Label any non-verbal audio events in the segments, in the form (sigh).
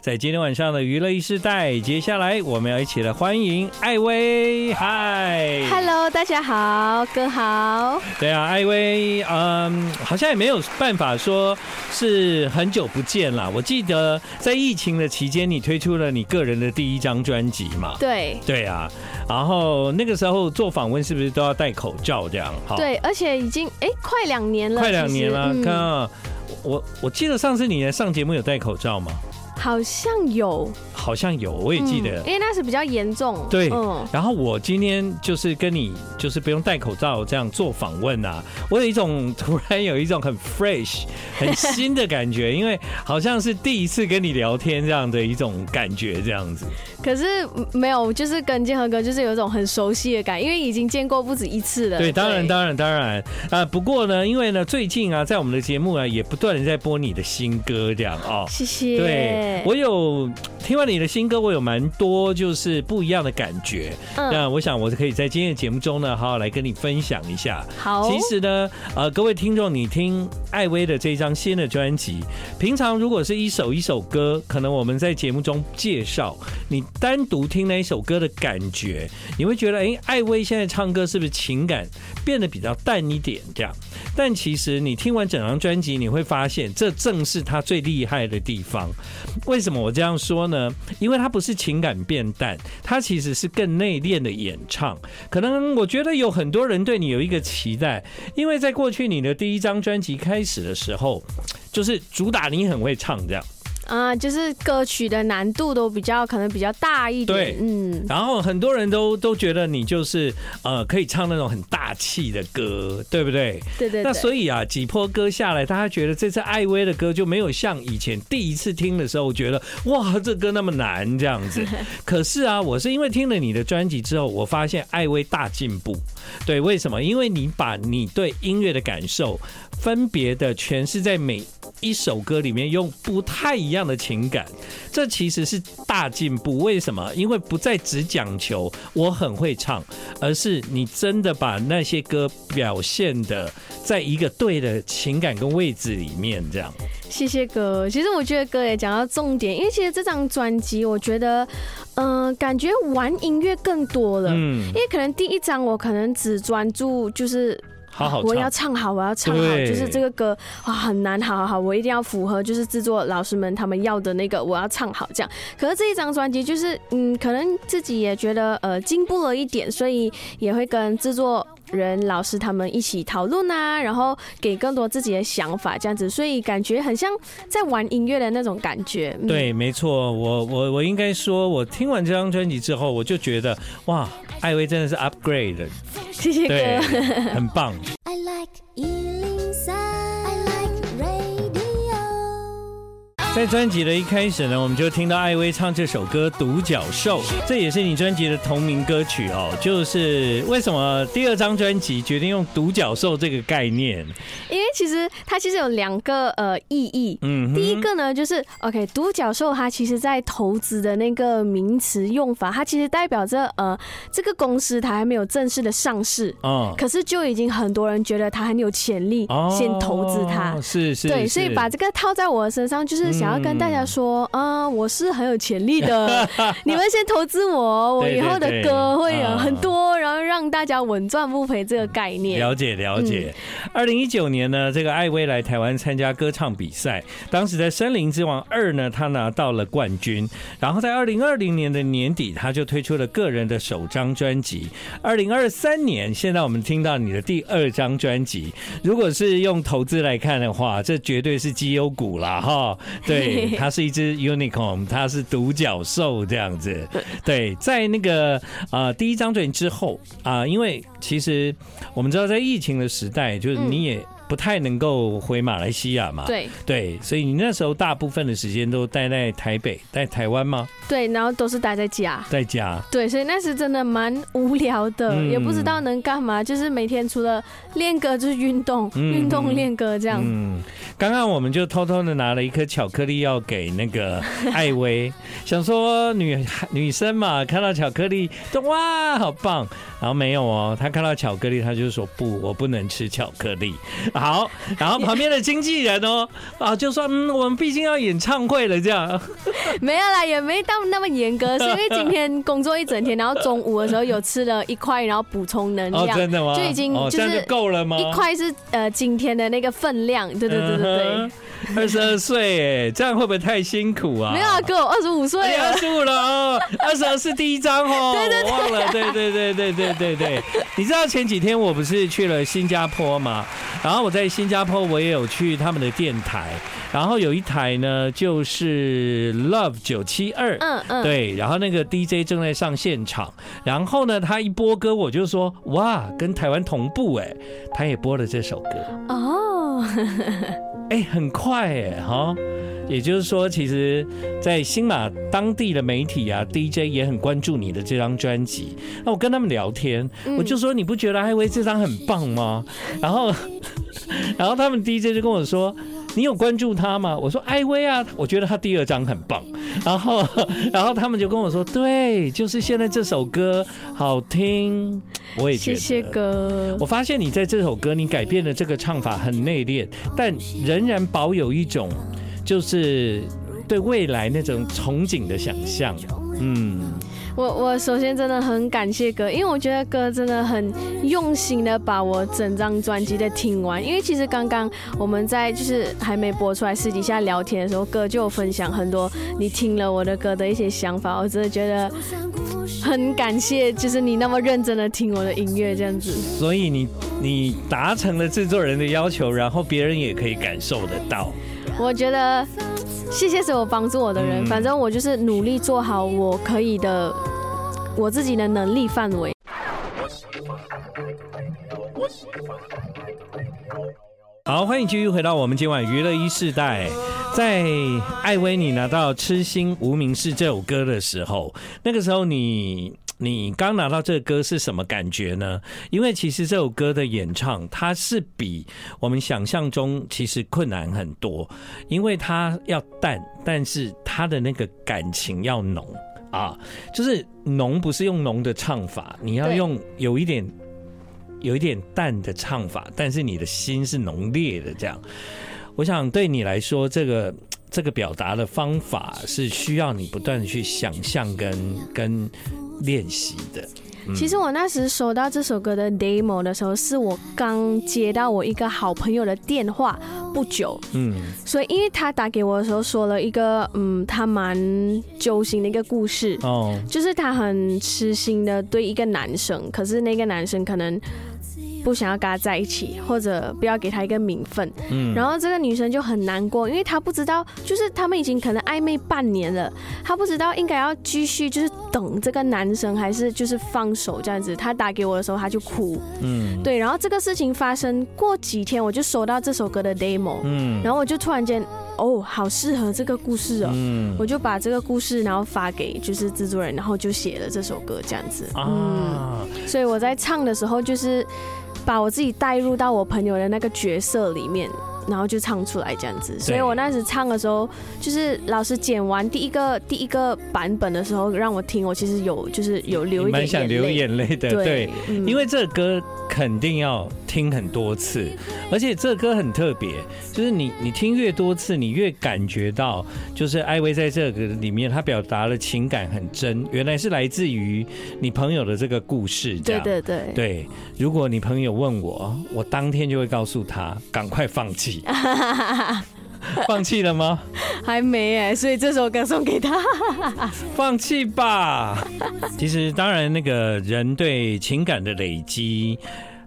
(laughs) 在今天晚上的娱乐一世代，接下来我们要一起来欢迎艾薇。嗨，Hello，大家好，哥好。对啊，艾薇，嗯，好像也没有办法说是很久不见了。我记得在疫情的期间，你推出了你个人的第一张专辑嘛？对，对啊。然后那个时候做访问是不是都要戴口罩这样？对，而且已经哎快两年了，快两年了。看啊，我我记得上次你来上节目有戴口罩吗？好像有，好像有，我也记得，因为那是比较严重。对，嗯。然后我今天就是跟你，就是不用戴口罩这样做访问啊，我有一种突然有一种很 fresh、(laughs) 很新的感觉，因为好像是第一次跟你聊天这样的一种感觉，这样子。可是没有，就是跟建和哥就是有一种很熟悉的感，因为已经见过不止一次了。对，当然，当然，当然啊。不过呢，因为呢，最近啊，在我们的节目啊，也不断的在播你的新歌，这样哦。谢谢。对。我有听完你的新歌，我有蛮多就是不一样的感觉。嗯，那我想我可以在今天的节目中呢，好好来跟你分享一下。好，其实呢，呃，各位听众，你听艾薇的这张新的专辑，平常如果是一首一首歌，可能我们在节目中介绍，你单独听那一首歌的感觉，你会觉得，哎，艾薇现在唱歌是不是情感变得比较淡一点？这样，但其实你听完整张专辑，你会发现，这正是他最厉害的地方。为什么我这样说呢？因为他不是情感变淡，他其实是更内敛的演唱。可能我觉得有很多人对你有一个期待，因为在过去你的第一张专辑开始的时候，就是主打你很会唱这样。啊，就是歌曲的难度都比较可能比较大一点，对，嗯，然后很多人都都觉得你就是呃可以唱那种很大气的歌，对不对？对对，对。那所以啊，几波歌下来，大家觉得这次艾薇的歌就没有像以前第一次听的时候觉得哇，这歌那么难这样子。(laughs) 可是啊，我是因为听了你的专辑之后，我发现艾薇大进步。对，为什么？因为你把你对音乐的感受分别的诠释在每一首歌里面，用不太一样的情感，这其实是大进步。为什么？因为不再只讲求我很会唱，而是你真的把那些歌表现的在一个对的情感跟位置里面。这样，谢谢哥。其实我觉得哥也讲到重点，因为其实这张专辑，我觉得，嗯、呃，感觉玩音乐更多了。嗯，因为可能第一张我可能只专注就是。好好，我要唱好，我要唱好，就是这个歌哇很难，好好好，我一定要符合就是制作老师们他们要的那个，我要唱好这样。可是这一张专辑就是嗯，可能自己也觉得呃进步了一点，所以也会跟制作人老师他们一起讨论啊，然后给更多自己的想法这样子，所以感觉很像在玩音乐的那种感觉。嗯、对，没错，我我我应该说，我听完这张专辑之后，我就觉得哇，艾薇真的是 upgrade。谢谢哥，很棒。在专辑的一开始呢，我们就听到艾薇唱这首歌《独角兽》，这也是你专辑的同名歌曲哦。就是为什么第二张专辑决定用“独角兽”这个概念？因为其实它其实有两个呃意义。嗯，第一个呢就是 OK，独角兽它其实在投资的那个名词用法，它其实代表着呃这个公司它还没有正式的上市哦，可是就已经很多人觉得它很有潜力，哦先投资它。是是，对，所以把这个套在我的身上就是。想要跟大家说，啊，我是很有潜力的，(laughs) 你们先投资我，我以后的歌会有很多，然后让大家稳赚不赔这个概念。了解了解。二零一九年呢，这个艾薇来台湾参加歌唱比赛，当时在《森林之王二》呢，她拿到了冠军。然后在二零二零年的年底，她就推出了个人的首张专辑。二零二三年，现在我们听到你的第二张专辑，如果是用投资来看的话，这绝对是绩优股了哈。对，(laughs) 它是一只 unicorn，它是独角兽这样子。(laughs) 对，在那个呃第一张专辑之后啊、呃，因为其实我们知道在疫情的时代，就是你也不太能够回马来西亚嘛。对对，所以你那时候大部分的时间都待在台北，在台湾吗？对，然后都是待在家，在家。对，所以那时真的蛮无聊的，嗯、也不知道能干嘛，就是每天除了练歌就是运动，运、嗯、动练歌这样。嗯，刚刚我们就偷偷的拿了一颗巧克力要给那个 (laughs) 艾薇，想说女女生嘛，看到巧克力都哇好棒，然后没有哦，她看到巧克力，她就说不，我不能吃巧克力。好，然后旁边的经纪人哦啊就说嗯，我们毕竟要演唱会了这样。(laughs) 没有啦，也没到那么严格，是因为今天工作一整天，然后中午的时候有吃了一块，然后补充能量。哦，真的吗？就已经就是够了吗？一块是呃今天的那个分量，对对对对对。(laughs) 二十二岁哎，这样会不会太辛苦啊？没有啊，哥，我二十五岁了。二十五了哦，二十二是第一张哦。对 (laughs) 对对，我忘了，对对对对对对对。你知道前几天我不是去了新加坡吗？然后我在新加坡我也有去他们的电台，然后有一台呢就是 Love 九七二，嗯嗯，对，然后那个 DJ 正在上现场，然后呢他一播歌我就说哇，跟台湾同步哎，他也播了这首歌哦。(laughs) 哎、欸，很快哎，哈，也就是说，其实，在新马当地的媒体啊，DJ 也很关注你的这张专辑。那我跟他们聊天，我就说，你不觉得艾薇这张很棒吗？然后，(laughs) 然后他们 DJ 就跟我说。你有关注他吗？我说艾薇啊，我觉得他第二张很棒。(laughs) 然后，然后他们就跟我说，对，就是现在这首歌好听。我也觉得。谢谢哥。我发现你在这首歌，你改变了这个唱法，很内敛，但仍然保有一种就是对未来那种憧憬的想象。嗯。我我首先真的很感谢哥，因为我觉得哥真的很用心的把我整张专辑的听完。因为其实刚刚我们在就是还没播出来私底下聊天的时候，哥就有分享很多你听了我的歌的一些想法。我真的觉得 (laughs) 很感谢，就是你那么认真的听我的音乐这样子。所以你你达成了制作人的要求，然后别人也可以感受得到。我觉得谢谢所有帮助我的人，反正我就是努力做好我可以的。我自己的能力范围。好，欢迎继续回到我们今晚娱乐一世代。在艾薇你拿到《痴心无名氏》这首歌的时候，那个时候你你刚拿到这个歌是什么感觉呢？因为其实这首歌的演唱，它是比我们想象中其实困难很多，因为它要淡，但是它的那个感情要浓。啊，就是浓不是用浓的唱法，你要用有一点有一点淡的唱法，但是你的心是浓烈的。这样，我想对你来说，这个这个表达的方法是需要你不断的去想象跟跟练习的。其实我那时收到这首歌的 demo 的时候，是我刚接到我一个好朋友的电话不久，嗯，所以因为他打给我的时候说了一个，嗯，他蛮揪心的一个故事，哦，就是他很痴心的对一个男生，可是那个男生可能。不想要跟他在一起，或者不要给他一个名分。嗯，然后这个女生就很难过，因为她不知道，就是他们已经可能暧昧半年了，她不知道应该要继续就是等这个男生，还是就是放手这样子。她打给我的时候，她就哭。嗯，对。然后这个事情发生过几天，我就收到这首歌的 demo。嗯，然后我就突然间，哦，好适合这个故事哦。嗯，我就把这个故事然后发给就是制作人，然后就写了这首歌这样子。嗯，所以我在唱的时候就是。把我自己带入到我朋友的那个角色里面，然后就唱出来这样子。所以我那时唱的时候，就是老师剪完第一个第一个版本的时候，让我听，我其实有就是有流一点眼泪，蛮想流眼泪的。对，对嗯、因为这个歌肯定要听很多次，而且这歌很特别，就是你你听越多次，你越感觉到，就是艾薇在这个里面，她表达的情感很真，原来是来自于你朋友的这个故事。这样对对对对，如果你朋友问我，我当天就会告诉他，赶快放弃。(laughs) (laughs) 放弃了吗？还没哎，所以这首歌送给他。(laughs) 放弃吧。其实，当然，那个人对情感的累积，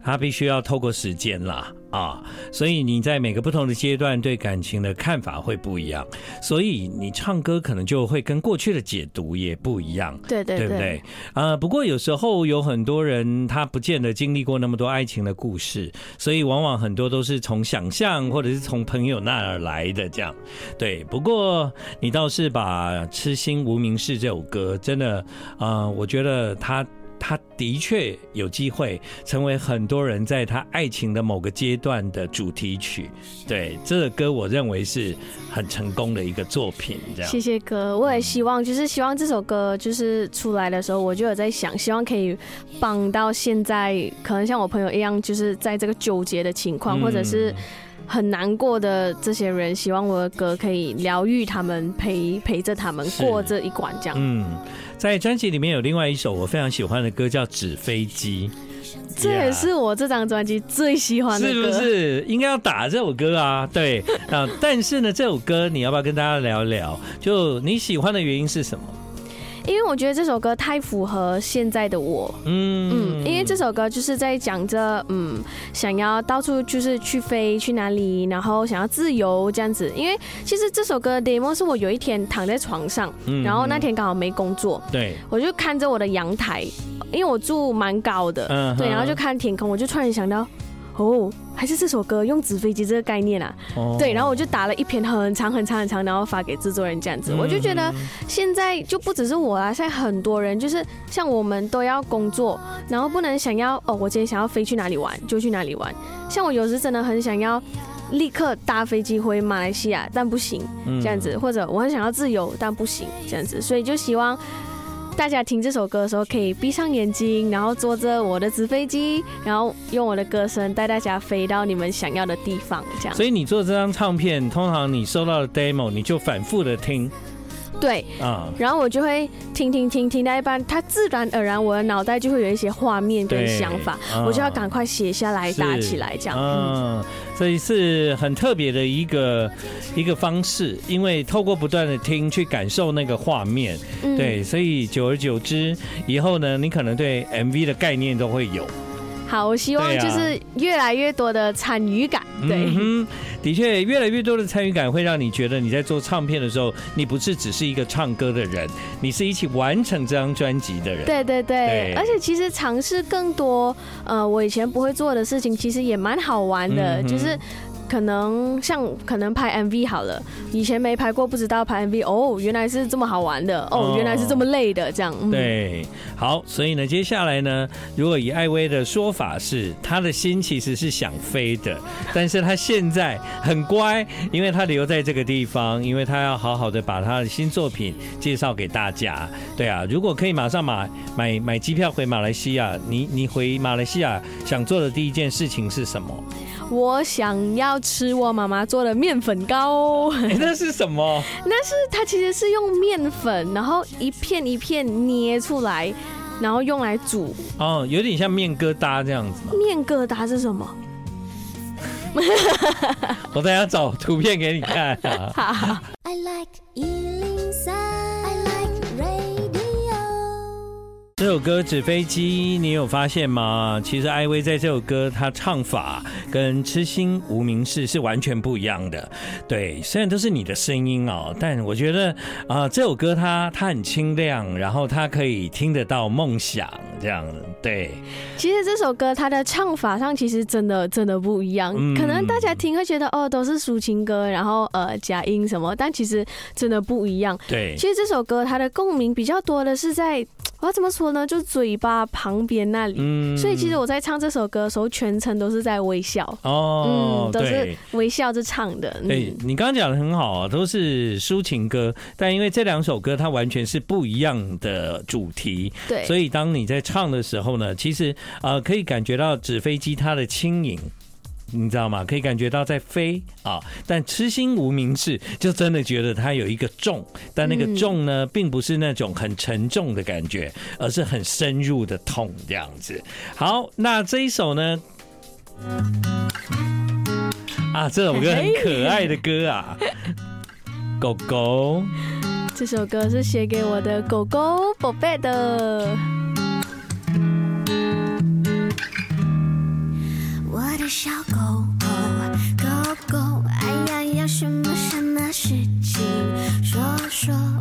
他必须要透过时间啦。啊，所以你在每个不同的阶段对感情的看法会不一样，所以你唱歌可能就会跟过去的解读也不一样，对对对，对不对？呃，不过有时候有很多人他不见得经历过那么多爱情的故事，所以往往很多都是从想象或者是从朋友那儿来的这样。对，不过你倒是把《痴心无名氏》这首歌真的，呃，我觉得他。他的确有机会成为很多人在他爱情的某个阶段的主题曲。对，这个歌我认为是很成功的一个作品。这样，谢谢哥，我也希望就是希望这首歌就是出来的时候，我就有在想，希望可以帮到现在可能像我朋友一样，就是在这个纠结的情况，或者是很难过的这些人，希望我的歌可以疗愈他们，陪陪着他们过这一关。这样，嗯。在专辑里面有另外一首我非常喜欢的歌，叫《纸飞机》，这也是我这张专辑最喜欢的歌，是不是？应该要打这首歌啊，对啊。但是呢，这首歌你要不要跟大家聊聊？就你喜欢的原因是什么？因为我觉得这首歌太符合现在的我，嗯嗯，因为这首歌就是在讲着，嗯，想要到处就是去飞去哪里，然后想要自由这样子。因为其实这首歌的 demo 是我有一天躺在床上，然后那天刚好没工作，对，我就看着我的阳台，因为我住蛮高的，对，然后就看天空，我就突然想到。哦，还是这首歌用纸飞机这个概念啊？哦，对，然后我就打了一篇很长很长很长，然后发给制作人这样子。我就觉得现在就不只是我啦，现在很多人就是像我们都要工作，然后不能想要哦，我今天想要飞去哪里玩就去哪里玩。像我有时真的很想要立刻搭飞机回马来西亚，但不行这样子，或者我很想要自由，但不行这样子，所以就希望。大家听这首歌的时候，可以闭上眼睛，然后坐着我的纸飞机，然后用我的歌声带大家飞到你们想要的地方，这样。所以你做这张唱片，通常你收到的 demo，你就反复的听。对，啊，然后我就会听听听听到一半，它自然而然我的脑袋就会有一些画面跟想法，我就要赶快写下来打起来，这样。嗯，所以是很特别的一个一个方式，因为透过不断的听去感受那个画面，对，所以久而久之以后呢，你可能对 MV 的概念都会有。好，我希望就是越来越多的参与感。对，嗯，的确，越来越多的参与感会让你觉得你在做唱片的时候，你不是只是一个唱歌的人，你是一起完成这张专辑的人。对对对，对，而且其实尝试更多，呃，我以前不会做的事情，其实也蛮好玩的，就是。可能像可能拍 MV 好了，以前没拍过，不知道拍 MV 哦，原来是这么好玩的哦，原来是这么累的这样。嗯、对，好，所以呢，接下来呢，如果以艾薇的说法是，他的心其实是想飞的，但是他现在很乖，因为他留在这个地方，因为他要好好的把他的新作品介绍给大家。对啊，如果可以马上买买买机票回马来西亚，你你回马来西亚想做的第一件事情是什么？我想要吃我妈妈做的面粉糕。(laughs) 欸，那是什么？那是它其实是用面粉，然后一片一片捏出来，然后用来煮。哦，有点像面疙瘩这样子。面疙瘩是什么？(laughs) 我等下找图片给你看。(laughs) 好。这首歌《纸飞机》，你有发现吗？其实艾薇在这首歌，她唱法跟《痴心无名氏》是完全不一样的。对，虽然都是你的声音哦，但我觉得啊、呃，这首歌它它很清亮，然后它可以听得到梦想这样。对，其实这首歌它的唱法上其实真的真的不一样。嗯、可能大家听会觉得哦，都是抒情歌，然后呃假音什么，但其实真的不一样。对，其实这首歌它的共鸣比较多的是在。我要怎么说呢？就嘴巴旁边那里，嗯，所以其实我在唱这首歌的时候，全程都是在微笑哦，嗯，都是微笑着唱的。对，你刚刚讲的很好啊，都是抒情歌，但因为这两首歌它完全是不一样的主题，对，所以当你在唱的时候呢，其实呃可以感觉到纸飞机它的轻盈。你知道吗？可以感觉到在飞啊，但痴心无名氏就真的觉得它有一个重，但那个重呢，并不是那种很沉重的感觉，而是很深入的痛这样子。好，那这一首呢？啊，这首歌很可爱的歌啊，狗狗。这首歌是写给我的狗狗宝贝的。小狗狗狗狗哎呀呀什么什么事情？说说。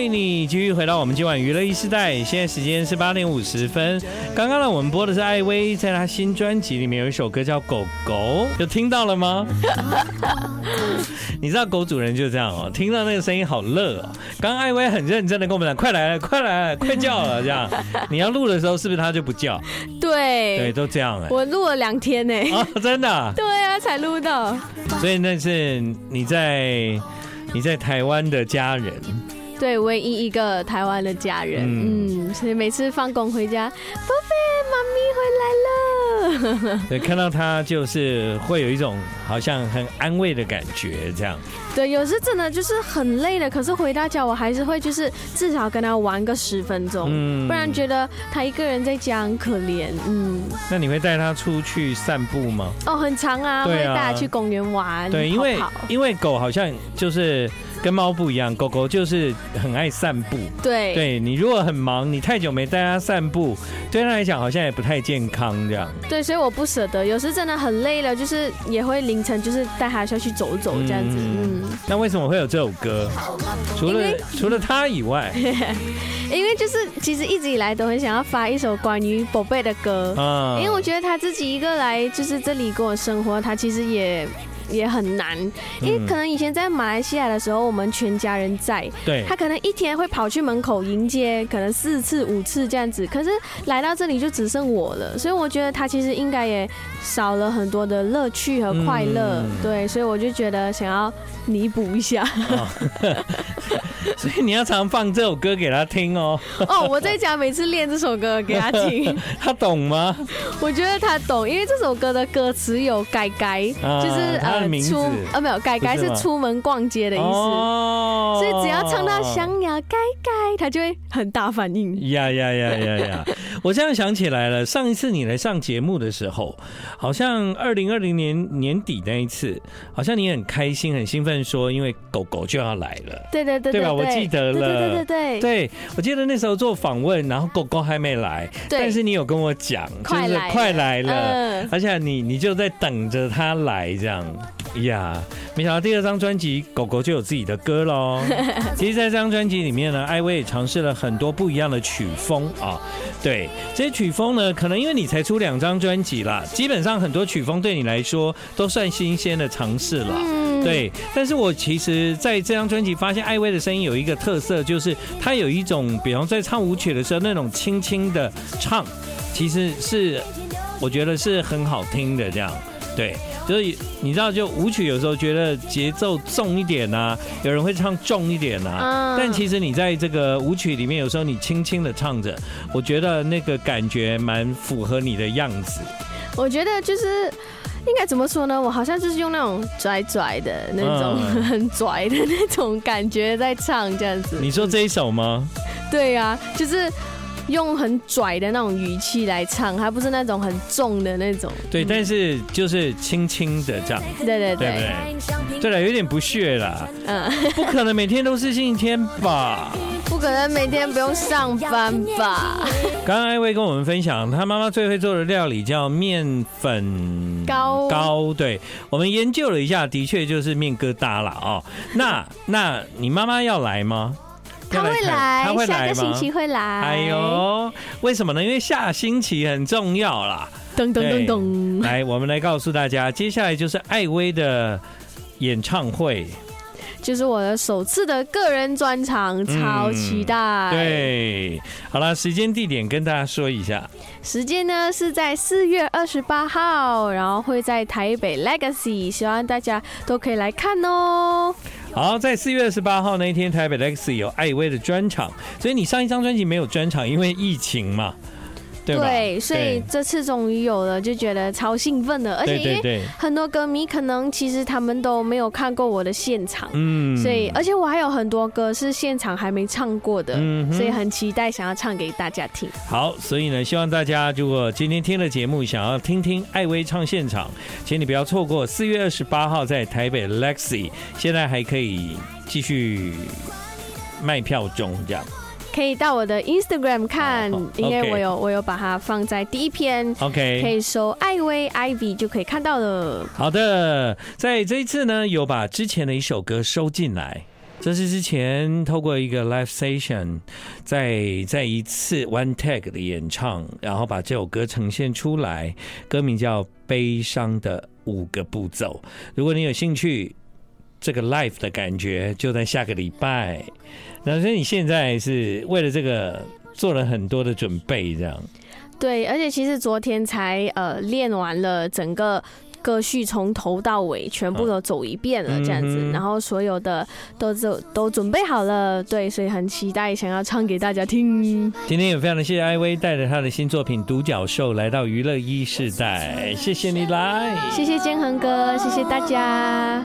欢迎你继续回到我们今晚娱乐一时代，现在时间是八点五十分。刚刚呢，我们播的是艾薇在她新专辑里面有一首歌叫《狗狗》，有听到了吗？(laughs) 你知道狗主人就是这样哦，听到那个声音好乐哦。刚刚艾薇很认真的跟我们讲，快来了，快来了，快叫了，这样。你要录的时候是不是它就不叫？对，对，都这样哎。我录了两天呢。啊，(laughs) 真的？对啊，才录到。所以那是你在你在台湾的家人。对，唯一一个台湾的家人，嗯，嗯，所以每次放工回家，宝贝，妈咪回来了。对，看到他就是会有一种好像很安慰的感觉，这样。对，有时真的就是很累了，可是回到家我还是会就是至少跟他玩个十分钟，嗯，不然觉得他一个人在家很可怜，嗯。那你会带他出去散步吗？哦，很长啊，啊，会带他去公园玩。对，因为因为狗好像就是。跟猫不一样，狗狗就是很爱散步。对，对你如果很忙，你太久没带它散步，对它来讲好像也不太健康这样。对，所以我不舍得，有时真的很累了，就是也会凌晨就是带他下去走走这样子。嗯。那为什么会有这首歌？除了除了他以外，(laughs) 因为就是其实一直以来都很想要发一首关于宝贝的歌啊，因为我觉得他自己一个来就是这里跟我生活，他其实也。也很难，因为可能以前在马来西亚的时候，我们全家人在，对，他可能一天会跑去门口迎接，可能四次五次这样子。可是来到这里就只剩我了，所以我觉得他其实应该也少了很多的乐趣和快乐，对，所以我就觉得想要弥补一下。所以你要常放这首歌给他听哦。哦，我在家每次练这首歌给他听，(laughs) 他懂吗？我觉得他懂，因为这首歌的歌词有“改改”，就是呃出呃没有“改改”是出门逛街的意思，所以只要唱到想要改改，他就会很大反应。呀呀呀呀呀！我这样想起来了，上一次你来上节目的时候，好像二零二零年年底那一次，好像你很开心、很兴奋，说因为狗狗就要来了。对对对，对吧？我记得了。对对对对对，我记得那时候做访问，然后狗狗还没来，但是你有跟我讲，就是快来了，而且你你就在等着它来这样。呀，没想到第二张专辑狗狗就有自己的歌喽。(laughs) 其实，在这张专辑里面呢，艾薇也尝试了很多不一样的曲风啊。对，这些曲风呢，可能因为你才出两张专辑啦，基本上很多曲风对你来说都算新鲜的尝试了。嗯对，但是我其实在这张专辑发现艾薇的声音有一个特色，就是她有一种，比方在唱舞曲的时候那种轻轻的唱，其实是我觉得是很好听的这样。对。所以你知道，就舞曲有时候觉得节奏重一点啊，有人会唱重一点啊。但其实你在这个舞曲里面，有时候你轻轻的唱着，我觉得那个感觉蛮符合你的样子。我觉得就是应该怎么说呢？我好像就是用那种拽拽的那种 (laughs) 很拽的那种感觉在唱这样子。你说这一首吗？对呀，就是。用很拽的那种语气来唱，还不是那种很重的那种。对，但是就是轻轻的这样。对对对，对对？对了，有点不屑啦。嗯，不可能每天都是星期天吧？不可能每天不用上班吧？刚刚艾薇跟我们分享，她妈妈最会做的料理叫面粉糕糕。对，我们研究了一下，的确就是面疙瘩了哦。那那你妈妈要来吗？他会来，他会来？下个星期会来。哎呦，为什么呢？因为下星期很重要啦。噔噔噔噔，来，我们来告诉大家，接下来就是艾薇的演唱会，就是我的首次的个人专场，超期待。嗯、对，好了，时间地点跟大家说一下。时间呢是在四月二十八号，然后会在台北 Legacy，希望大家都可以来看哦。好，在四月二十八号那一天，台北 Alex 有艾薇的专场，所以你上一张专辑没有专场，因为疫情嘛。对吧？对，所以这次终于有了，就觉得超兴奋的。而且因为很多歌迷可能其实他们都没有看过我的现场，嗯，所以而且我还有很多歌是现场还没唱过的，嗯，所以很期待想要唱给大家听。好，所以呢，希望大家如果今天听了节目，想要听听艾薇唱现场，请你不要错过四月二十八号在台北 Lexi，现在还可以继续卖票中，这样。可以到我的 Instagram 看，因为我有我有把它放在第一篇，OK，可以搜艾薇 Ivy 就可以看到了。好的，在这一次呢，有把之前的一首歌收进来，这是之前透过一个 live session，在在一次 one take 的演唱，然后把这首歌呈现出来，歌名叫《悲伤的五个步骤》。如果你有兴趣，这个 life 的感觉就在下个礼拜。那所以你现在是为了这个做了很多的准备，这样？对，而且其实昨天才呃练完了整个歌序，从头到尾全部都走一遍了，这样子，嗯、然后所有的都都都准备好了，对，所以很期待想要唱给大家听。今天也非常的谢谢艾薇带着他的新作品《独角兽》来到娱乐一世代，谢谢你来，谢谢建恒哥，谢谢大家。